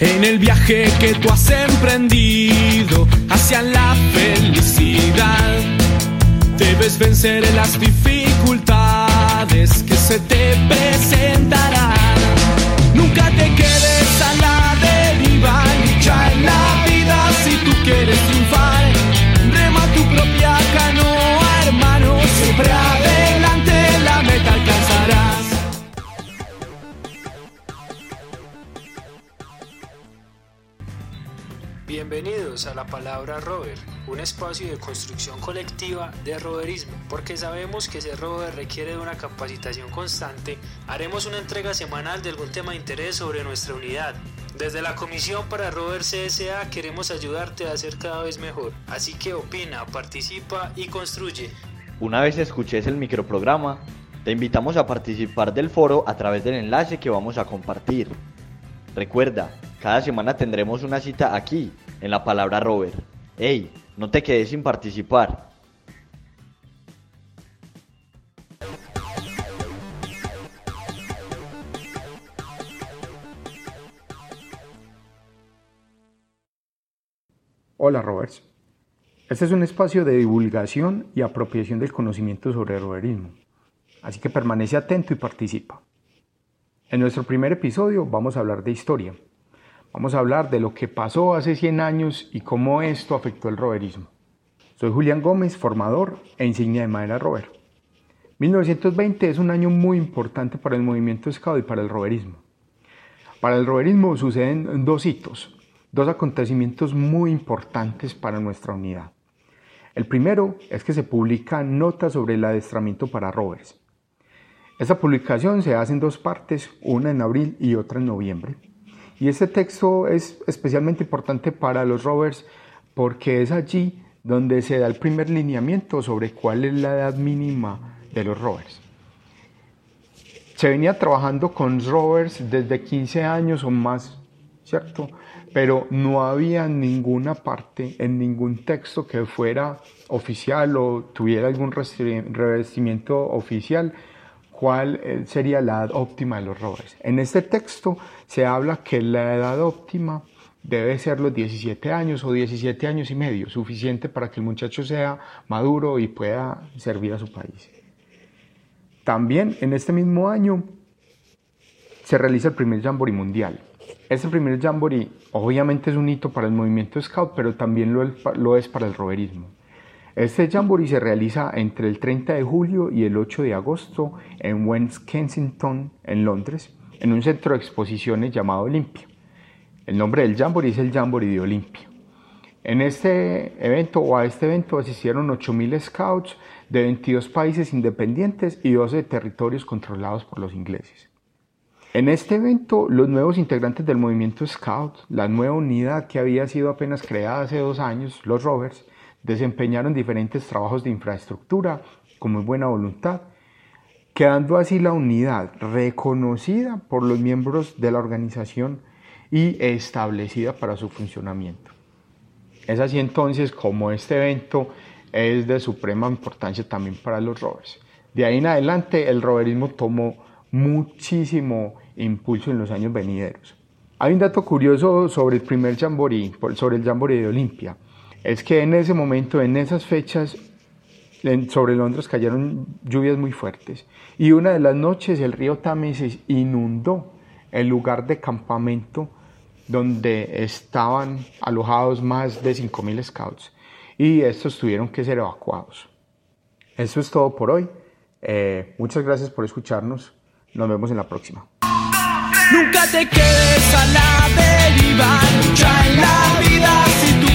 En el viaje que tú has emprendido hacia la felicidad, debes vencer las dificultades que se te presentarán. Nunca te quedes a la deriva, Bienvenidos a la palabra rover, un espacio de construcción colectiva de roverismo. Porque sabemos que ser rover requiere de una capacitación constante, haremos una entrega semanal de algún tema de interés sobre nuestra unidad. Desde la Comisión para Rover CSA queremos ayudarte a ser cada vez mejor. Así que opina, participa y construye. Una vez escuches el microprograma, te invitamos a participar del foro a través del enlace que vamos a compartir. Recuerda, cada semana tendremos una cita aquí, en la palabra Rover. ¡Ey! No te quedes sin participar. Hola Rovers. Este es un espacio de divulgación y apropiación del conocimiento sobre el roverismo. Así que permanece atento y participa. En nuestro primer episodio vamos a hablar de historia. Vamos a hablar de lo que pasó hace 100 años y cómo esto afectó el roverismo. Soy Julián Gómez, formador e insignia de madera rover. 1920 es un año muy importante para el movimiento scout y para el roverismo. Para el roverismo suceden dos hitos, dos acontecimientos muy importantes para nuestra unidad. El primero es que se publican notas sobre el adestramiento para rovers. Esta publicación se hace en dos partes, una en abril y otra en noviembre. Y este texto es especialmente importante para los rovers porque es allí donde se da el primer lineamiento sobre cuál es la edad mínima de los rovers. Se venía trabajando con rovers desde 15 años o más, ¿cierto? Pero no había ninguna parte en ningún texto que fuera oficial o tuviera algún revestimiento oficial cuál eh, sería la edad óptima de los rovers. En este texto se habla que la edad óptima debe ser los 17 años o 17 años y medio, suficiente para que el muchacho sea maduro y pueda servir a su país. También en este mismo año se realiza el primer Jamboree Mundial. Este primer Jamboree obviamente es un hito para el movimiento Scout, pero también lo es para el roverismo. Este jamboree se realiza entre el 30 de julio y el 8 de agosto en West Kensington, en Londres, en un centro de exposiciones llamado Olympia. El nombre del jamboree es el Jamboree de Olympia. En este evento o a este evento asistieron 8.000 scouts de 22 países independientes y 12 territorios controlados por los ingleses. En este evento, los nuevos integrantes del movimiento Scout, la nueva unidad que había sido apenas creada hace dos años, los Rovers, desempeñaron diferentes trabajos de infraestructura con muy buena voluntad, quedando así la unidad reconocida por los miembros de la organización y establecida para su funcionamiento. Es así entonces como este evento es de suprema importancia también para los rovers. De ahí en adelante el roverismo tomó muchísimo impulso en los años venideros. Hay un dato curioso sobre el primer jamboree, sobre el jamboree de Olimpia es que en ese momento, en esas fechas, sobre Londres cayeron lluvias muy fuertes y una de las noches el río Támesis inundó el lugar de campamento donde estaban alojados más de 5.000 scouts y estos tuvieron que ser evacuados. Eso es todo por hoy. Eh, muchas gracias por escucharnos. Nos vemos en la próxima. Nunca te quedes a la deriva, lucha en la vida si tú.